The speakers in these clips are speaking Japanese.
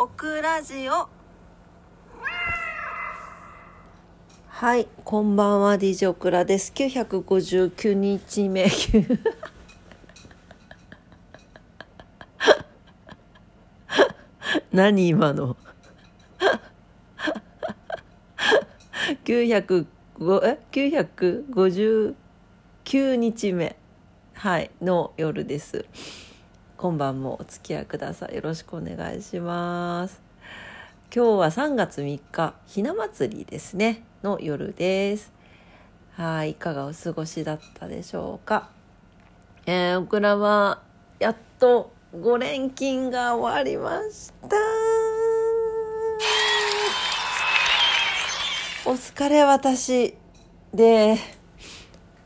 オクラジオ。はい、こんばんは、DJ オクラです。959日目。何今の？905え？959日目はいの夜です。今晩もお付き合いください。よろしくお願いします。今日は3月3日ひな祭りですねの夜です。はいいかがお過ごしだったでしょうか？えー、オクラはやっと5連勤が終わりました。お疲れ私で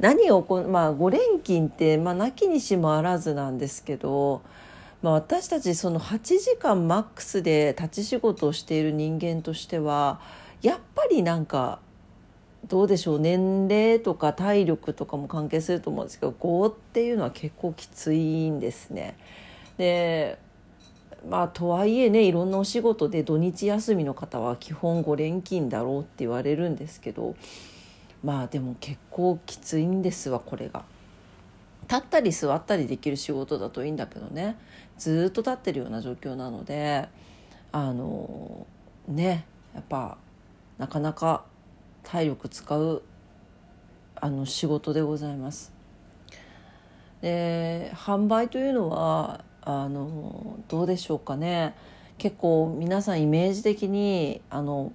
何をこまあ5連勤ってまあなきにしもあらずなんですけど、まあ、私たちその8時間マックスで立ち仕事をしている人間としてはやっぱりなんかどうでしょう年齢とか体力とかも関係すると思うんですけど5っていうのは結構きついんですね。でまあとはいえねいろんなお仕事で土日休みの方は基本5連勤だろうって言われるんですけどまあでも結構きついんですわこれが。立ったり座ったりできる仕事だといいんだけどねずっと立ってるような状況なのであのねやっぱなかなか体力使うあの仕事でございます。で販売というのはあのどうでしょうかね結構皆さんイメージ的にあの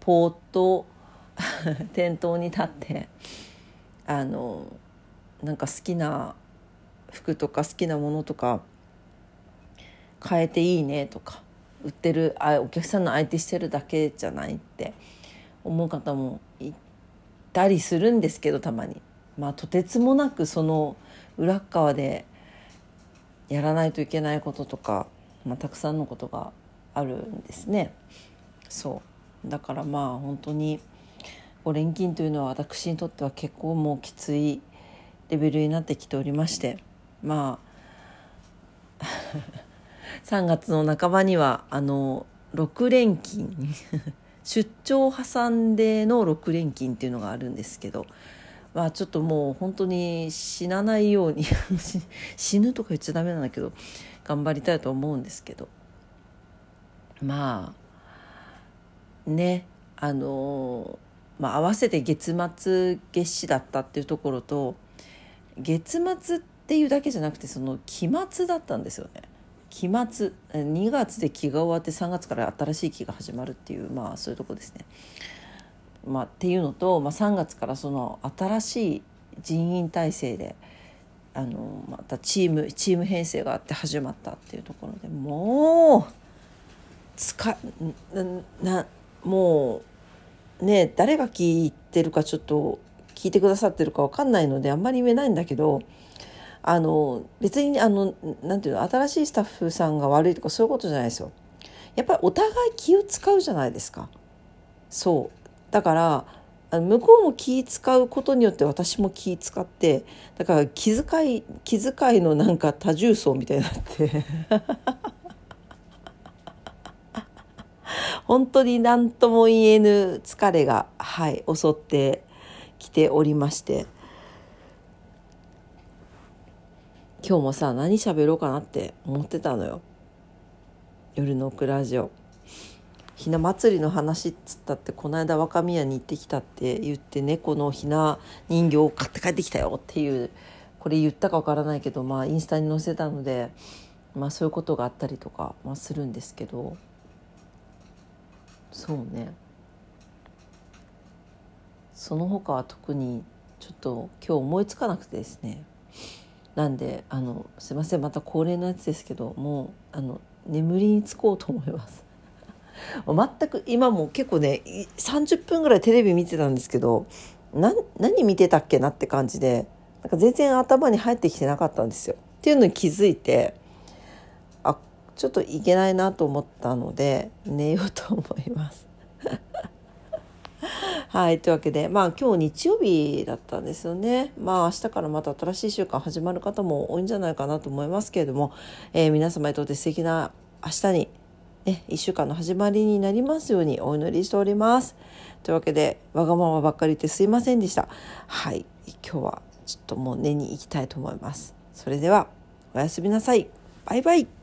ポート 店頭に立ってあのなんか好きな服とか好きなものとか変えていいねとか売ってるあお客さんの相手してるだけじゃないって思う方もいたりするんですけどたまに。まあとてつもなくその裏側でやらないといけないこととか、まあ、たくさんのことがあるんですね。そうだからまあ本当に連勤というのは私にとっては結構もうきついレベルになってきておりましてまあ 3月の半ばにはあの6連勤 出張を挟んでの6連勤っていうのがあるんですけどまあちょっともう本当に死なないように 死ぬとか言っちゃダメなんだけど頑張りたいと思うんですけどまあねあのまあ合わせて月末月始だったっていうところと月末っていうだけじゃなくてその期末だったんですよね。期末2月で期が終わって3月から新しい期が始まるっていうまあそういうとこですね。まあ、っていうのと、まあ、3月からその新しい人員体制であのまたチームチーム編成があって始まったっていうところでもうつかなもうね誰が聞いてるかちょっと聞いてくださってるか分かんないのであんまり言えないんだけどあの別にあのなんていうの新しいスタッフさんが悪いとかそういうことじゃないですよ。やっぱりお互い気を使うじゃないですか。そうだから向こうも気使うことによって私も気使ってだから気遣い気遣いのなんか多重層みたいになって本当に何とも言えぬ疲れがはい襲ってきておりまして。今日もさ何喋ろうかなって思ってたのよ。夜のクラジオ。ひな祭りの話っつったってこの間若宮に行ってきたって言って猫のひな人形を買って帰ってきたよっていうこれ言ったかわからないけどまあインスタに載せたのでまあそういうことがあったりとか、まあ、するんですけど。そうねその他は特にちょっと今日思いつかなくてですねなんであのすいませんまた恒例のやつですけどもうあの眠りにつこうと思います。全く今も結構ね30分ぐらいテレビ見てたんですけど何見てたっけなって感じでなんか全然頭に入ってきてなかったんですよ。っていうのに気づいてちょっといけないなと思ったので寝ようと思います。はいというわけでまあ今日日曜日だったんですよねまあ明日からまた新しい週間始まる方も多いんじゃないかなと思いますけれども、えー、皆様にとって素敵な明日にね、1週間の始まりになりますようにお祈りしております。というわけでわがままばっかり言ってすいませんでした。はい今日はちょっともう寝に行きたいと思います。それではおやすみなさい。バイバイ